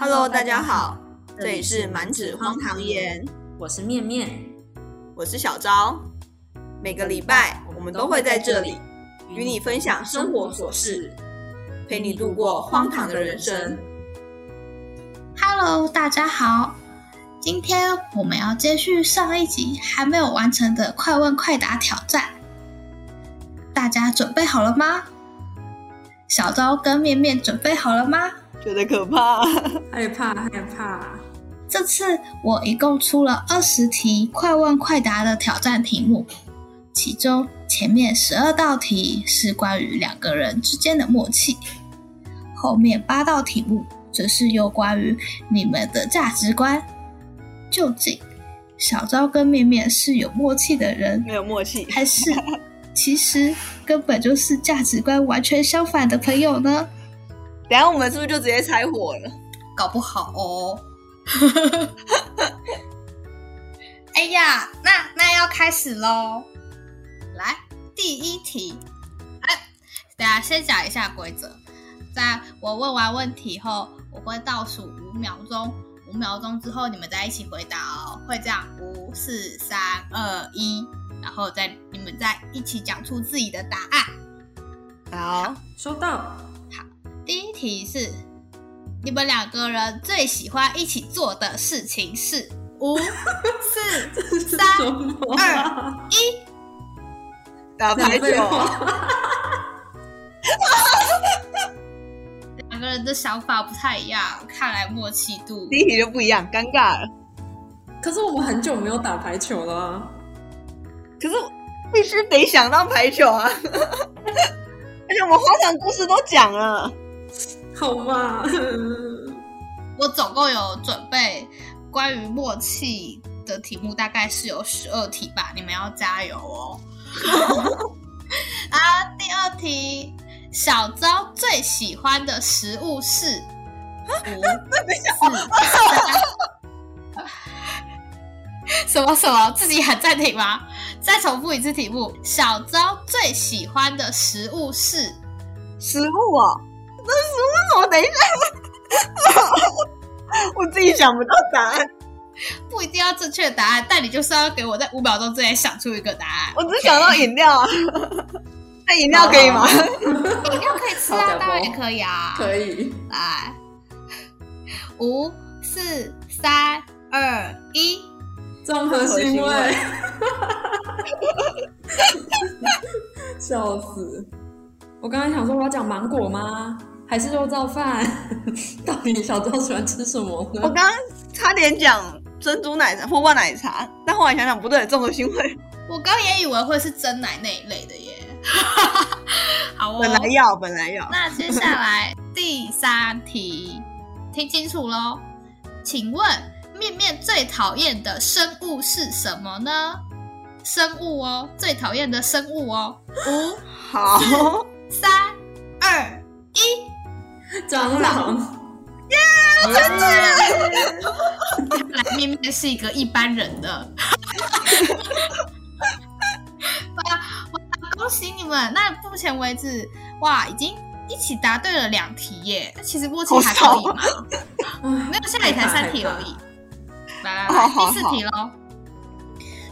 Hello，大家好，这里是满纸荒唐言，我是面面，我是小昭。每个礼拜我们都会在这里与你分享生活琐事，陪你度过荒唐的人生。Hello，大家好，今天我们要接续上一集还没有完成的快问快答挑战，大家准备好了吗？小昭跟面面准备好了吗？觉得可怕，害怕害怕。这次我一共出了二十题快问快答的挑战题目，其中前面十二道题是关于两个人之间的默契，后面八道题目则是有关于你们的价值观。究竟小昭跟面面是有默契的人，没有默契。还是 其实根本就是价值观完全相反的朋友呢？等一下我们是不是就直接拆火了？搞不好哦。哎呀，那那要开始喽！来，第一题，哎，等下先讲一下规则。在我问完问题后，我会倒数五秒钟，五秒钟之后你们再一起回答哦，会这样五四三二一，然后再你们再一起讲出自己的答案。好，收到。第一题是：你们两个人最喜欢一起做的事情是？五、四、三、二、一。打排球。两个人的想法不太一样，看来默契度第一题就不一样，尴尬了。可是我们很久没有打排球了啊，可是必须得想到排球啊！而且我们荒唐故事都讲了，好吧？我总共有准备关于默契的题目，大概是有十二题吧，你们要加油哦。啊，第二题，小昭最喜欢的食物是五、四、三。什么什么？自己喊暂停吗？再重复一次题目。小昭最喜欢的食物是食物啊，什么？等一下，我自己想不到答案，不一定要正确的答案，但你就是要给我在五秒钟之内想出一个答案。我只想到饮料啊。那饮料可以吗？饮料可以吃啊，当然也可以啊。可以。来，五、四、三、二、一。综合腥味，笑死！我刚才想说我要讲芒果吗？还是肉燥饭？到底小周喜欢吃什么呢？我刚刚差点讲珍珠奶茶、波霸奶茶，但后来想想不对，综合腥味我刚也以为会是真奶那一类的耶。好哦，本来要，本来要。那接下来第三题，听清楚喽，请问面面最讨厌的生物是什么呢？生物哦，最讨厌的生物哦。五、好，三、二、一。蟑螂。真的，来面面是一个一般人的。哇哇！恭喜你们！那目前为止，哇，已经一起答对了两题耶。那其实默契还可以嘛？没有，现在也才三题而已。来来来，第四题喽。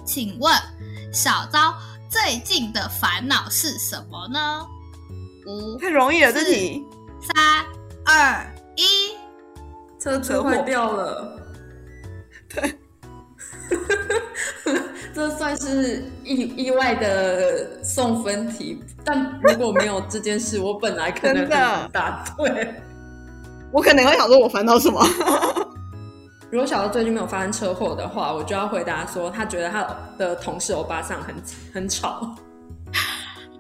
请问小昭最近的烦恼是什么呢？五、太容易了，这题。三、二、一。车子坏掉了。对，这算是意意外的送分题，但如果没有这件事，我本来可能答对。我可能会想说，我烦恼什么？如果小周最近没有发生车祸的话，我就要回答说，他觉得他的同事欧巴桑很很吵。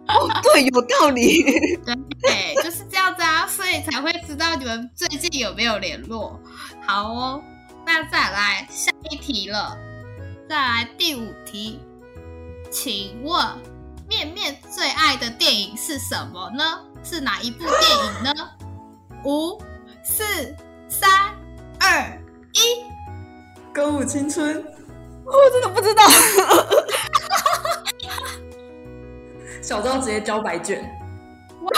哦，对，有道理。对，就是这样子啊，所以才会知道你们最近有没有联络。好哦，那再来下一题了，再来第五题，请问面面最爱的电影是什么呢？是哪一部电影呢？五、四、三、二、一。歌舞青春，我真的不知道。小周直接交白卷。哇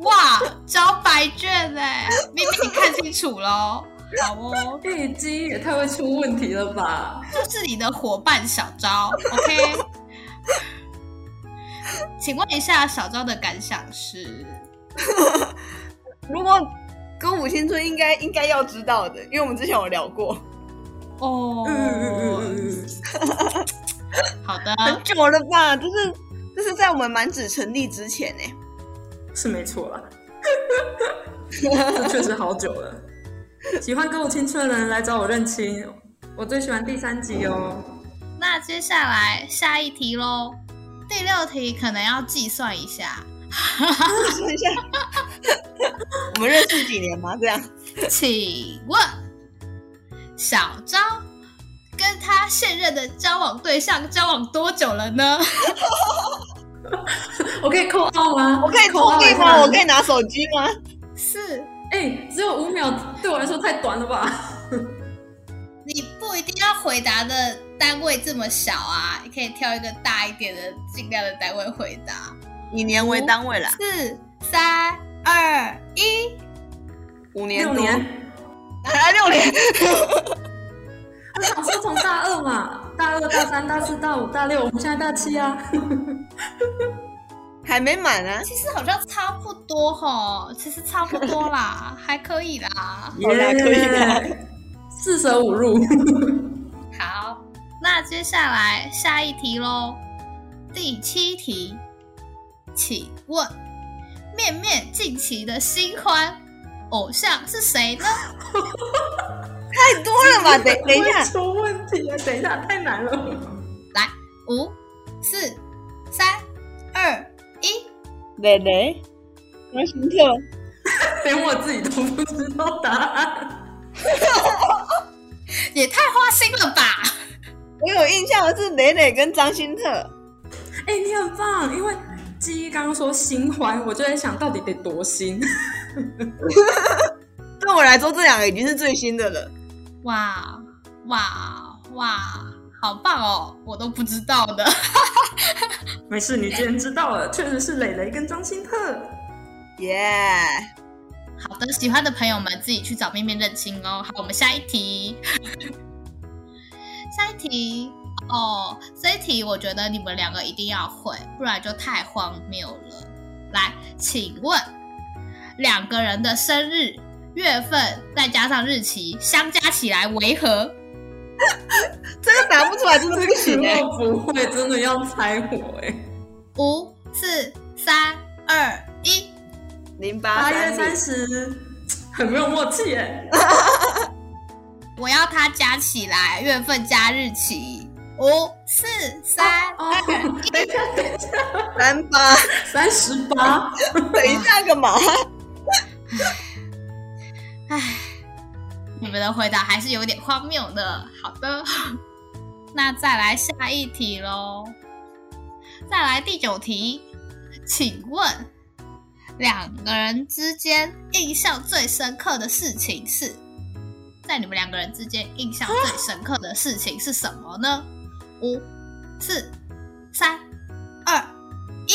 哇，交白卷哎，明明你看清楚喽。好哦，这鸡也太会出问题了吧？这是你的伙伴小昭，OK？请问一下，小昭的感想是？如果歌舞青春应该应该要知道的，因为我们之前有聊过，哦，嗯嗯嗯嗯嗯，好的，很久了吧？就是就是在我们满纸成立之前呢。是没错啦。这确实好久了。喜欢跟我青春的人来找我认亲，我最喜欢第三集哦。那接下来下一题喽，第六题可能要计算一下，算一下，我们认识几年吗？这样请问小昭跟他现任的交往对象交往多久了呢？我可以扣号吗？我可以扣号作弊吗？我可以拿手机吗？是哎、只有五秒，对我来说太短了吧？你不一定要回答的单位这么小啊，你可以挑一个大一点的，尽量的单位回答。以年为单位啦，四、三、二、一，五年多，六年。啊，六年，我想说从大二嘛，大二、大三、大四、大五、大六，我们现在大七啊。还没满啊。其实好像差不多哈，其实差不多啦，还可以啦。好啦可以啦四舍五入。好，那接下来下一题喽，第七题，请问面面近期的新欢偶像是谁呢？太多了吧？等等一下，出问题啊！等一下，太难了。来，五、四、三、二、一，蕾蕾，张新特，连我自己都不知道答案。也太花心了吧！我有印象的是蕾蕾跟张新特。哎、你很棒，因为记忆刚刚说新欢，我就在想到底得多新。对我来说，这两个已经是最新的了。哇哇哇，好棒哦！我都不知道的。没事，你既然知道了，确实是蕾蕾跟张新特。耶、好的，喜欢的朋友们自己去找面面认亲哦。好，我们下一题，下一题哦，这一题我觉得你们两个一定要会，不然就太荒谬了。来，请问两个人的生日月份再加上日期相加起来为何？这个答不出来真的不行哎、如果不会，真的要猜我哎、五、四、三、二、一。零八八月三三十，很没有默契哎、我要它加起来，月份加日期。五、四、三、哦，等一下，等一下，三八，三十八。等一下干嘛？唉，你们的回答还是有点荒谬的。好的，那再来下一题喽。再来第九题，请问两个人之间印象最深刻的事情是？在你们两个人之间印象最深刻的事情是什么呢？五、四、三、二、一。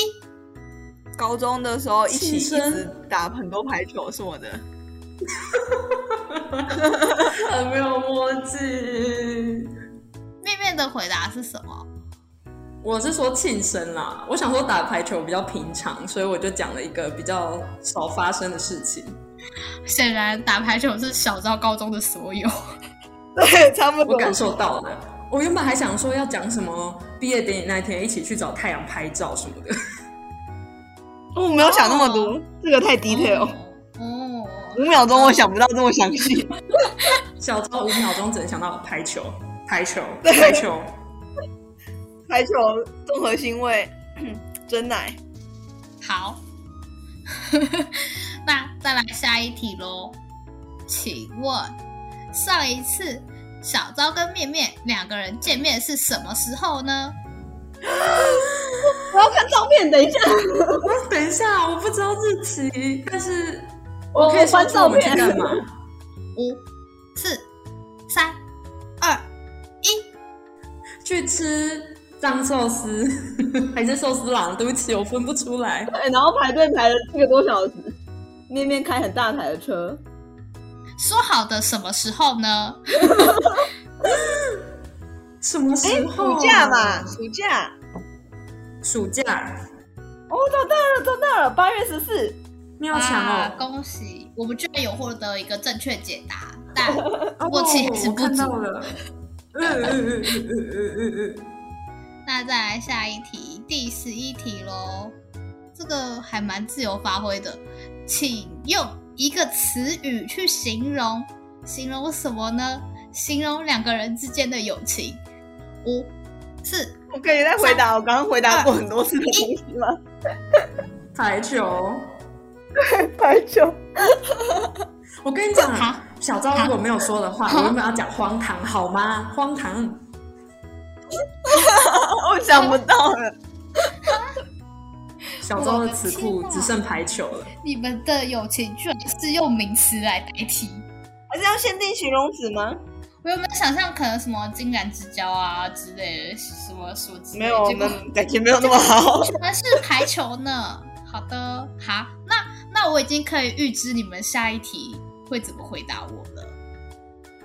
高中的时候一起一直打很多排球什么的，很没有默契。面面的回答是什么？我是说庆生啦，我想说打排球比较平常，所以我就讲了一个比较少发生的事情。显然打排球是小到高中的所有。对，差不多。我感受到了。我原本还想说要讲什么毕业典礼那天一起去找太阳拍照什么的，我没有想那么多，这个太 detail。哦，五秒钟我想不到这么详细。小昭五秒钟只能想到排球，排球，排球。排球综合腥味，真奶。好，那再来下一题喽。请问上一次小昭跟面面两个人见面是什么时候呢？我要看照片，等一下，等一下，我不知道日期，但是我可以说翻照片。干嘛？五、四、三、二、一。去吃藏寿司 还是寿司郎？对不起，我分不出来。哎然后排队排了四个多小时，面面开很大台的车，说好的什么时候呢？什么时候、啊？暑假嘛，暑假。暑假，哦，找到了，找到了，八月十四。你好强哦恭喜我们居然有获得一个正确解答 但我其实不做了。那再来下一题第十一题喽这个还蛮自由发挥的请用一个词语去形容。形容什么呢？形容两个人之间的友情。五四我可以再回答我刚刚回答过很多次的东西吗？台球。排球。我跟你讲 好，小昭如果没有说的话，好我原本要讲荒唐，好吗？荒唐，我想不到了。小昭的词库只剩排球了。你们的友情居然是用名词来代替。还是要限定形容词吗？我有没有想象可能什么金兰之交啊之类的，什么什么之类的？没有，我们感情没有那么好。原来是排球呢。好的，好，那那我已经可以预知你们下一题会怎么回答我了。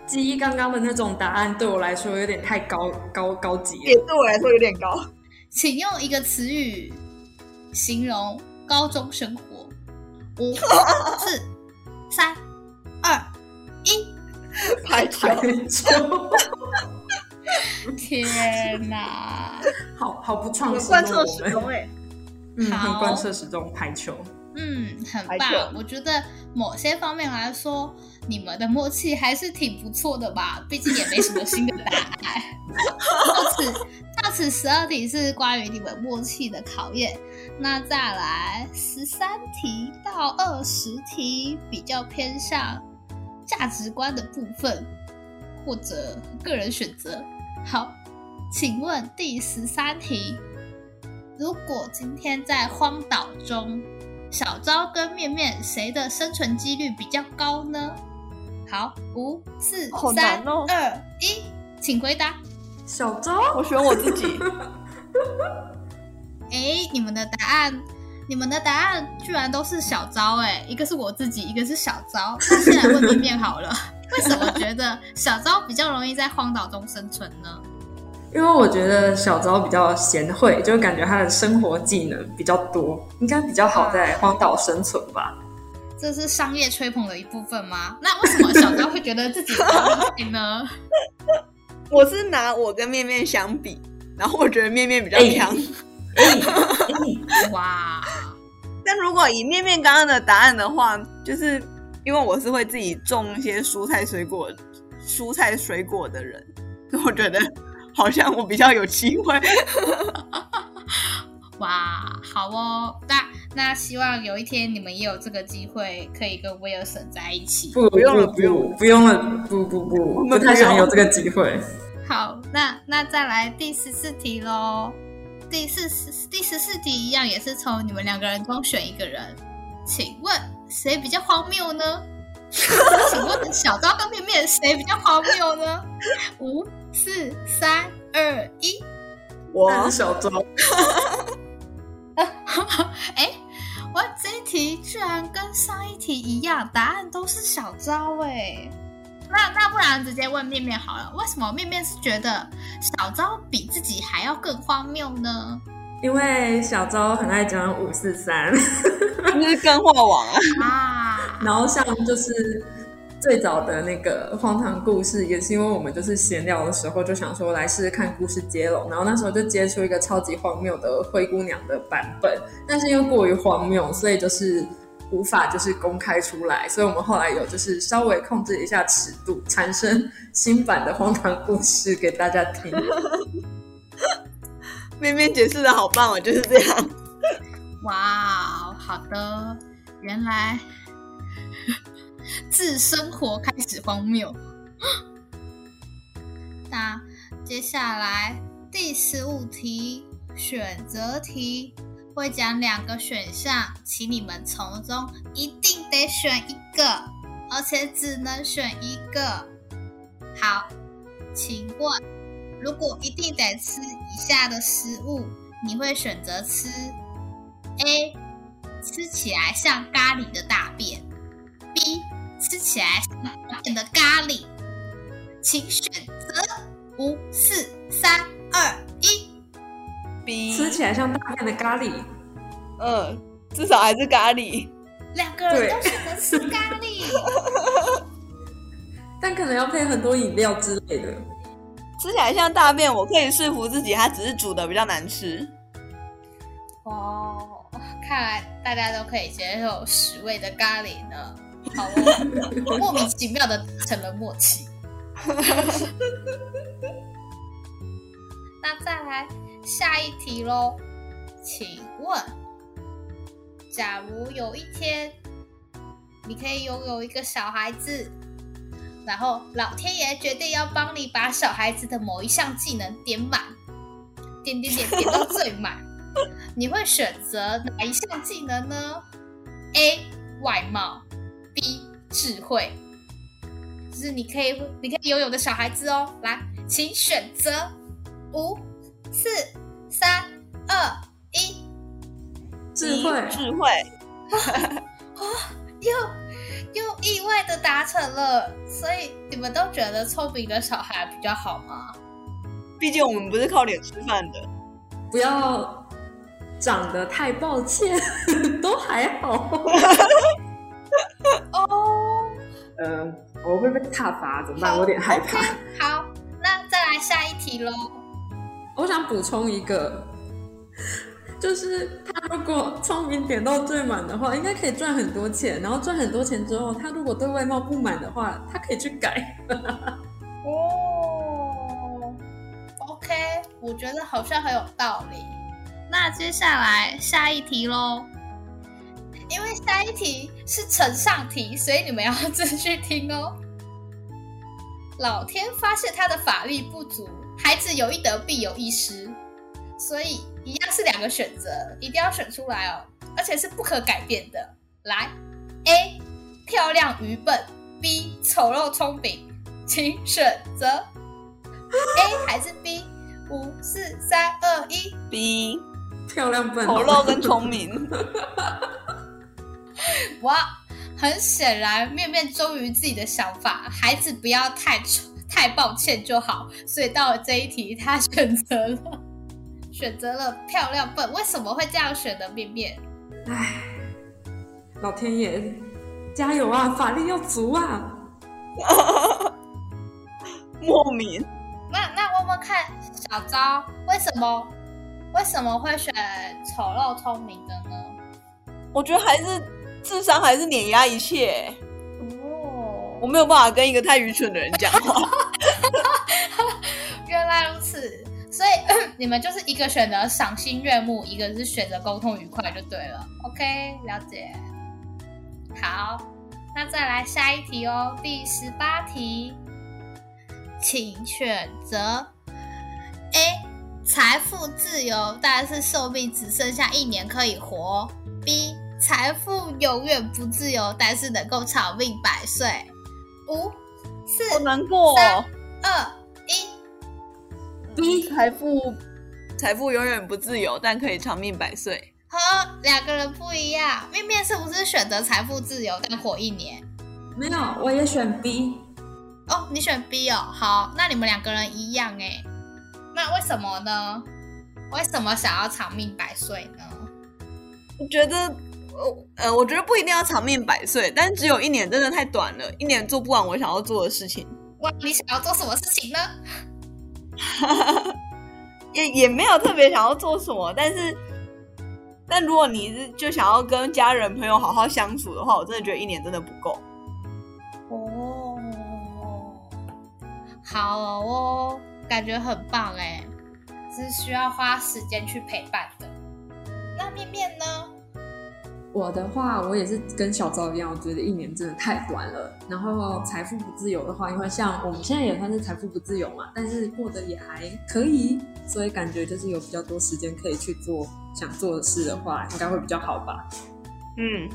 基于刚刚的那种答案，对我来说有点太高高高级也了。对我来说有点高。请用一个词语形容高中生活。五、四、三、二、一。排球。天哪！好好不创新贯彻始终哎。嗯，贯彻始终。排球，嗯，很棒。我觉得某些方面来说，你们的默契还是挺不错的吧？毕竟也没什么新的答案。到此，到此十二题是关于你们默契的考验。那再来十三题到二十题，比较偏向价值观的部分，或者个人选择。好，请问第十三题，如果今天在荒岛中，小昭跟面面谁的生存几率比较高呢？好，五、四好、三、二、一，请回答。小昭，我选我自己。哎，你们的答案，你们的答案居然都是小昭哎，一个是我自己，一个是小昭。那先来问面面好了，为什么觉得小昭比较容易在荒岛中生存呢？因为我觉得小昭比较贤惠，就感觉他的生活技能比较多，应该比较好在荒岛生存吧。这是商业吹捧的一部分吗？那为什么小昭会觉得自己呢？我是拿我跟面面相比，然后我觉得面面比较哎强。哇，但如果以面面刚刚的答案的话，就是因为我是会自己种一些蔬菜水果、蔬菜水果的人，所以我觉得好像我比较有机会。哇，好哦，那那希望有一天你们也有这个机会，可以跟威尔森在一起。不不用了不不用不不用了，不不不，不们太想有这个机会。好，那那再来第十四题喽。第四十第十四题一样也是从你们两个人中选一个人，请问谁比较荒谬呢？请问小昭跟面面谁比较荒谬呢？五、四、三、二、一。我是小昭，哎，我这一题居然跟上一题一样，答案都是小昭哎。那那不然直接问面面好了，为什么面面是觉得小昭比自己还要更荒谬呢？因为小昭很爱讲五四三，那是跟画网啊，啊，然后像就是最早的那个荒唐故事，也是因为我们就是闲聊的时候就想说来试试看故事接龙，然后那时候就接出一个超级荒谬的灰姑娘的版本，但是因为过于荒谬，所以就是无法就是公开出来，所以我们后来有就是稍微控制一下尺度，产生新版的荒唐故事给大家听。面面解释的好棒哦，就是这样。哇，好的，原来自生活开始荒谬。那接下来第十五题选择题会讲两个选项，请你们从中一定得选一个，而且只能选一个。好，请问，如果一定得吃以下的食物，你会选择吃 A 吃起来像咖喱的大便，B 吃起来的咖喱，请选择五、四、三、二、一。B 吃起来像大便的咖喱，嗯，至少还是咖喱。两个人都选择吃咖喱，但可能要配很多饮料之类的。吃起来像大便，我可以说服自己，它只是煮的比较难吃。哦，看来大家都可以接受十味的咖喱呢。好哦，莫名其妙的达成了默契。那再来下一题喽，请问，假如有一天你可以拥有一个小孩子，然后老天爷决定要帮你把小孩子的某一项技能点满，点点点点到最满，你会选择哪一项技能呢？A. 外貌.智慧，就是你可以你可以拥有的小孩子哦。来，请选择五、四、三、二、一。智慧，智慧，又又意外的达成了，所以你们都觉得聪明的小孩比较好吗？毕竟我们不是靠脸吃饭的。不要长得太抱歉，都还好。哦，嗯，我会被踏伐，怎么办？我有点害怕。好，那再来下一题喽。我想补充一个，就是他如果聪明点到最满的话，应该可以赚很多钱。然后赚很多钱之后，他如果对外貌不满的话，他可以去改。哦，OK，我觉得好像很有道理。那接下来下一题喽，因为下一题是呈上题，所以你们要继续听哦。老天发现他的法力不足，孩子有一得必有一失，所以一样是两个选择，一定要选出来哦，而且是不可改变的。来，A 漂亮愚笨，B 丑陋聪明，请选择 A 还是 B？五、四、三、二、一。B 漂亮笨，丑陋跟聪明，哇，很显然，面面忠于自己的想法，孩子不要太太抱歉就好。所以到了这一题，他选择了 选择了漂亮笨。为什么会这样选的？面面，唉，老天爷，加油啊！法力要足啊！莫名。那那问问看，小昭为什么为什么会选丑陋聪明的呢？我觉得还是智商还是碾压一切。哦我没有办法跟一个太愚蠢的人讲话。原来如此，所以 你们就是一个选择赏心悦目，一个是选择沟通愉快就对了。OK，了解。好，那再来下一题哦，第十八题，请选择 A 财富自由，但是寿命只剩下一年可以活财富永远不自由，但是能够长命百岁。五、四、好难过、哦。二、一。B 财富财富永远不自由，但可以长命百岁。和两个人不一样，面面是不是选择财富自由但活一年？没有，我也选 B。哦，你选 B 哦，好，那你们两个人一样哎，那为什么呢？为什么想要长命百岁呢？我觉得，呃呃，我觉得不一定要长命百岁，但只有一年真的太短了，一年做不完我想要做的事情，哇，你想要做什么事情呢？也也没有特别想要做什么，但是，但如果你是就想要跟家人朋友好好相处的话，我真的觉得一年真的不够。哦，好哦，感觉很棒哎，是需要花时间去陪伴的。那面面呢？我的话，我也是跟小昭一样，我觉得一年真的太短了。然后财富不自由的话，因为像我们现在也算是财富不自由嘛，但是过得也还可以，所以感觉就是有比较多时间可以去做想做的事的话，应该会比较好吧。嗯，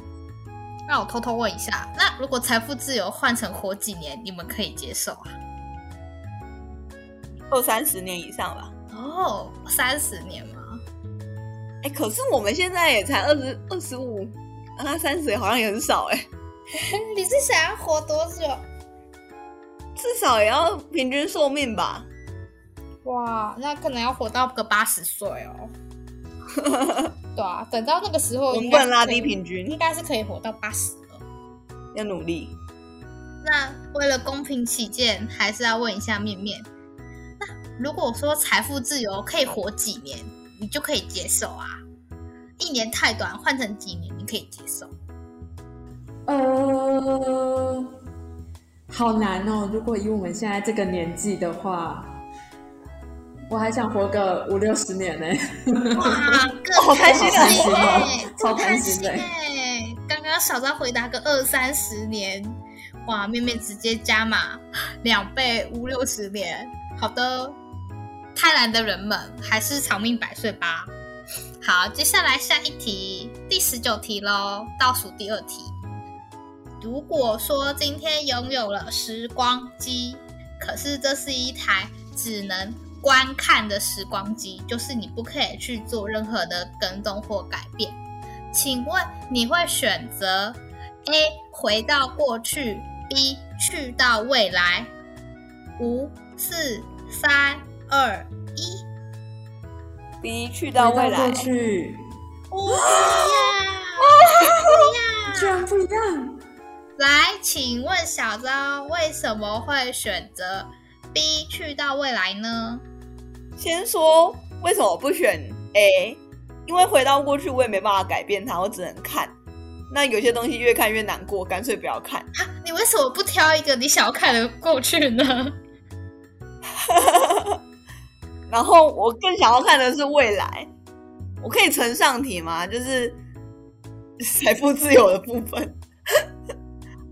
那我偷偷问一下，那如果财富自由换成活几年，你们可以接受啊？二三十年以上吧。哦，三十年吗？哎，可是我们现在也才二十二十五，那三十好像也很少哎。你是想要活多久？至少也要平均寿命吧？哇，那可能要活到个八十岁哦。对啊，等到那个时候，我们不能拉低平均，应该是可以活到八十了。要努力。那为了公平起见，还是要问一下面面。那如果说财富自由可以活几年，你就可以接受啊？一年太短，换成几年你可以接受？呃，好难哦。如果以我们现在这个年纪的话，我还想活个五六十年呢。哇，好开心啊，超开心的。刚刚小张回答个二三十年，哇，妹妹直接加码两倍，五六十年。好的，贪婪的人们还是长命百岁吧。好，接下来下一题，第十九题喽，倒数第二题。如果说今天拥有了时光机，可是这是一台只能观看的时光机，就是你不可以去做任何的更动或改变。请问你会选择 A 回到过去，B 去到未来？五、四、三、二、一。B 去到未来。过去。不一样，不一样，居然不一样。来，请问小昭为什么会选择 B 去到未来呢？先说为什么不选 A，因为回到过去我也没办法改变它，我只能看。那有些东西越看越难过，干脆不要看。啊，你为什么不挑一个你想要看的过去呢？然后我更想要看的是未来。我可以呈上题吗？就是 财富自由的部分。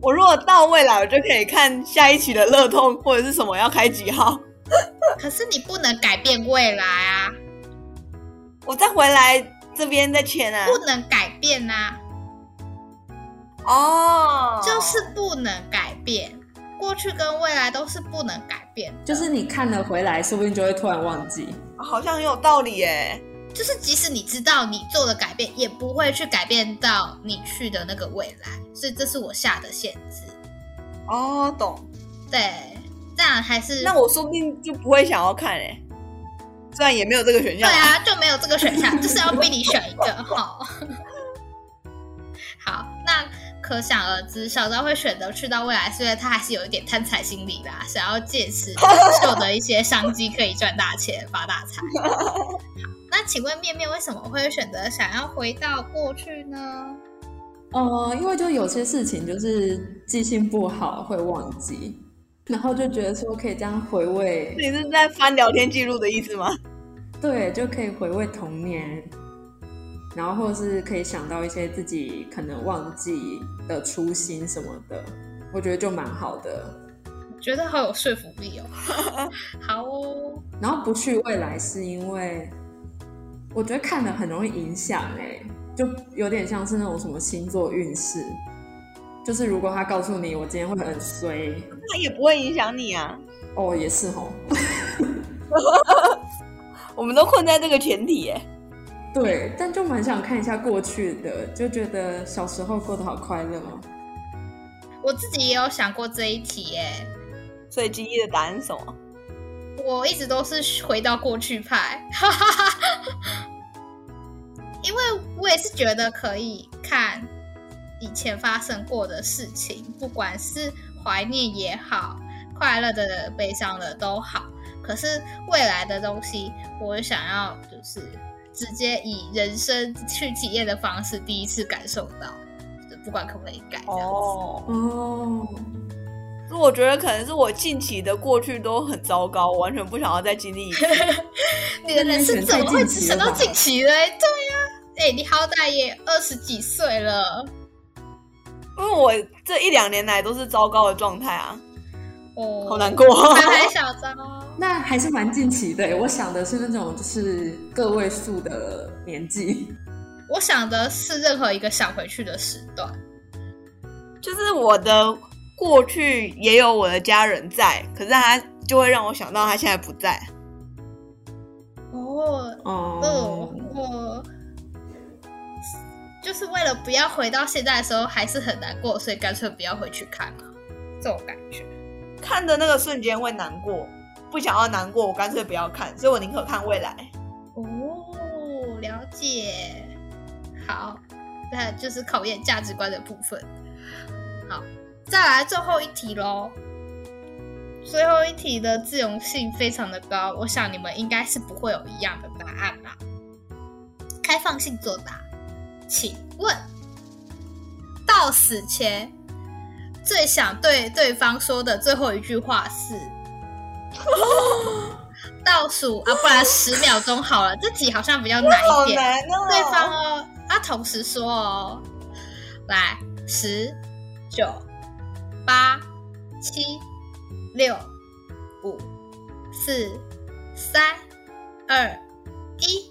我如果到未来，我就可以看下一期的乐透或者是什么要开几号。可是你不能改变未来啊！我再回来这边再签啊！不能改变啊！哦，就是不能改变，过去跟未来都是不能改变。就是你看了回来，说不定就会突然忘记。好像很有道理耶。就是即使你知道你做了改变，也不会去改变到你去的那个未来，所以这是我下的限制。哦，懂。对，这样还是那我说不定就不会想要看哎，虽然也没有这个选项。对啊，就没有这个选项，就是要逼你选一个。好，好，那可想而知，小昭会选择去到未来，是因为他还是有一点贪财心理啦，想要借此获得一些商机，可以赚大钱、发大财。那请问面面为什么会选择想要回到过去呢？呃，因为就有些事情就是记性不好会忘记，然后就觉得说可以这样回味。你是在翻聊天记录的意思吗？对，就可以回味童年，然后或者是可以想到一些自己可能忘记的初心什么的，我觉得就蛮好的。觉得好有说服力哦。好哦。然后不去未来是因为。我觉得看了很容易影响哎，就有点像是那种什么星座运势，就是如果他告诉你我今天会很衰，那也不会影响你啊。哦，也是哦。我们都困在这个前提哎。对，但就蛮想看一下过去的，就觉得小时候过得好快乐哦。我自己也有想过这一题耶，所以金一的答案是什么？我一直都是回到过去派，因为我也是觉得可以看以前发生过的事情，不管是怀念也好，快乐的、悲伤的都好。可是未来的东西，我想要就是直接以人生去体验的方式，第一次感受到，不管可不可以改。哦哦。我觉得可能是我近期的过去都很糟糕，我完全不想要再经历一次。你的人生怎么会只想到近期嘞？对呀，哎，你好歹也二十几岁了。因为我这一两年来都是糟糕的状态啊，哦，好难过。还小糟，那还是蛮近期的。我想的是那种就是个位数的年纪。我想的是任何一个想回去的时段，就是我的。过去也有我的家人在，可是他就会让我想到他现在不在。哦哦，我就就是为了不要回到现在的时候还是很难过，所以干脆不要回去看了，这种感觉。看的那个瞬间会难过，不想要难过，我干脆不要看，所以我宁可看未来。哦，了解。好，那就是考验价值观的部分。好，再来最后一题喽。最后一题的自容性非常的高，我想你们应该是不会有一样的答案吧。开放性作答，请问到死前最想对对方说的最后一句话是？倒数啊，不然十秒钟好了。这题好像比较难一点。难哦。对方哦，啊，同时说哦。来，十、九、八、七、六、五、四、三、二、一。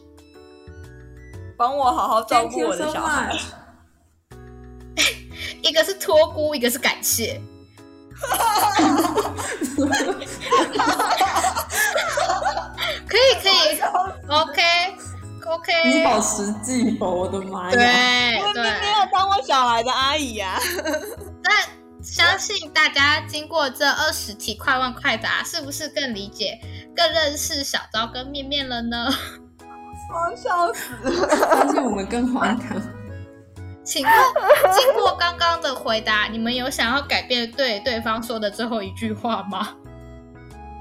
帮我好好照顾我的小孩。一个是托孤，一个是感谢。可以可以，OK OK。你好实际哦，我的妈呀！对对，没有当我小孩的阿姨呀。但相信大家经过这二十题快问快答，是不是更理解、更认识小昭跟面面了呢？我笑死了！发现我们更荒唐。请问，经过刚刚的回答，你们有想要改变对对方说的最后一句话吗？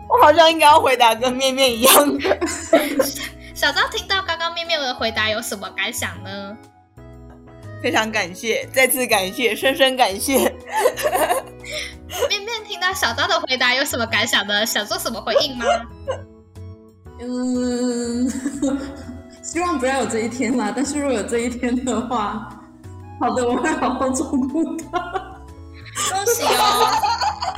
我好像应该要回答跟面面一样的。小昭听到刚刚面面的回答有什么感想呢？非常感谢，再次感谢，深深感谢。面面听到小昭的回答有什么感想呢？想做什么回应吗？嗯，希望不要有这一天啦。但是如果有这一天的话，好的，我会好好照顾他。恭喜哦，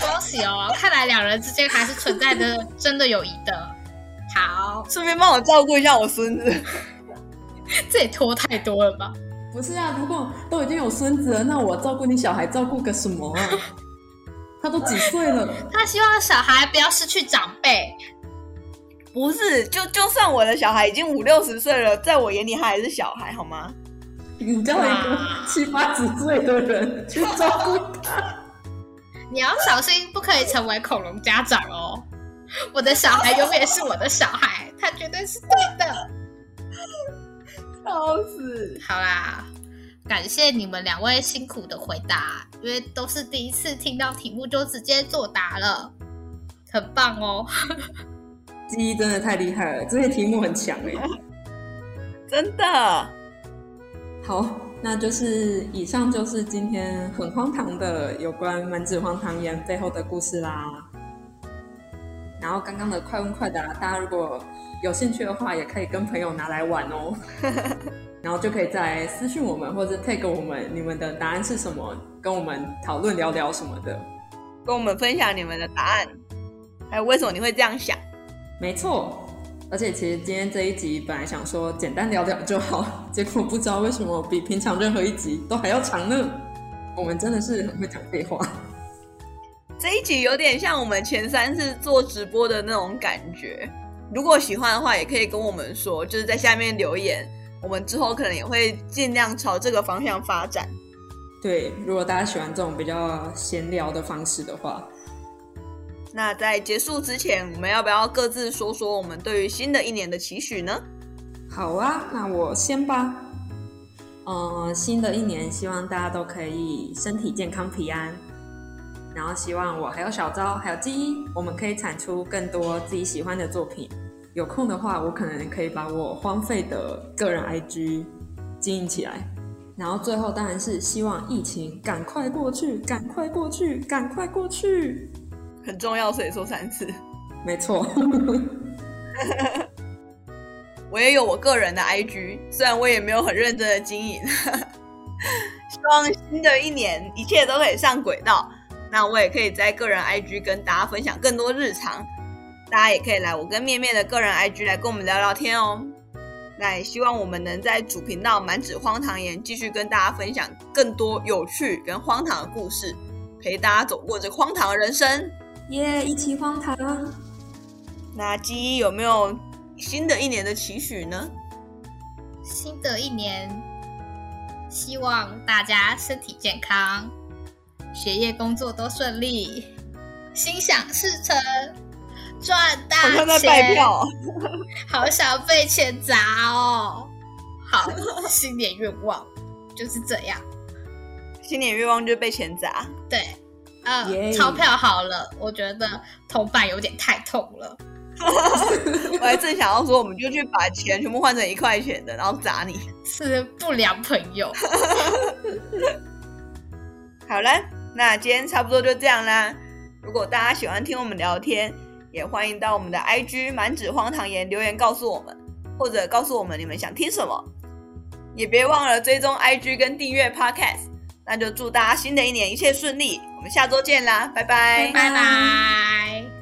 恭喜哦！看来两人之间还是存在着真的友谊的。好，顺便帮我照顾一下我孙子。这也拖太多了吧？不是啊，如果都已经有孙子了，那我照顾你小孩照顾个什么啊？他都几岁了？他希望小孩不要失去长辈。不是，就就算我的小孩已经五六十岁了，在我眼里他还是小孩，好吗？你叫一个七八十岁的人去照顾他，你要小心，不可以成为恐龙家长哦。我的小孩永远是我的小孩，他绝对是对的。笑死！好啦，感谢你们两位辛苦的回答，因为都是第一次听到题目就直接作答了，很棒哦。记忆真的太厉害了，这些题目很强哎，真的。好，那就是以上就是今天很荒唐的有关满纸荒唐言背后的故事啦。然后刚刚的快问快答，大家如果有兴趣的话，也可以跟朋友拿来玩哦。然后就可以再私信我们或者 take 我们，你们的答案是什么，跟我们讨论聊聊什么的，跟我们分享你们的答案，还有为什么你会这样想。没错。而且其实今天这一集本来想说简单聊聊就好，结果不知道为什么比平常任何一集都还要长呢。我们真的是很会讲废话。这一集有点像我们前三次做直播的那种感觉。如果喜欢的话，也可以跟我们说，就是在下面留言。我们之后可能也会尽量朝这个方向发展。对，如果大家喜欢这种比较闲聊的方式的话。那在结束之前，我们要不要各自说说我们对于新的一年的期许呢？好啊，那我先吧。嗯，新的一年希望大家都可以身体健康、平安。然后希望我还有小昭还有记忆，我们可以产出更多自己喜欢的作品。有空的话，我可能可以把我荒废的个人 IG 经营起来。然后最后当然是希望疫情赶快过去，赶快过去，赶快过去。很重要，所以说三次。没错，我也有我个人的 IG，虽然我也没有很认真的经营。希望新的一年一切都可以上轨道，那我也可以在个人 IG 跟大家分享更多日常。大家也可以来我跟面面的个人 IG 来跟我们聊聊天哦。那也希望我们能在主频道满纸荒唐言继续跟大家分享更多有趣跟荒唐的故事，陪大家走过这荒唐的人生。耶！一起荒唐。那记忆有没有新的一年的期许呢？新的一年，希望大家身体健康，学业工作都顺利，心想事成，赚大好像在钱。拜票哦。好想被钱砸哦！好，新年愿望就是这样。新年愿望就是被钱砸。对，呃耶钞票好了，我觉得铜板有点太痛了。我还正想要说，我们就去把钱全部换成一块钱的，然后砸你。是不良朋友，好了，那今天差不多就这样啦。如果大家喜欢听我们聊天，也欢迎到我们的 IG 满纸荒唐言留言告诉我们，或者告诉我们你们想听什么。也别忘了追踪 IG 跟订阅 Podcast。那就祝大家新的一年一切顺利，我们下周见啦，拜拜拜拜。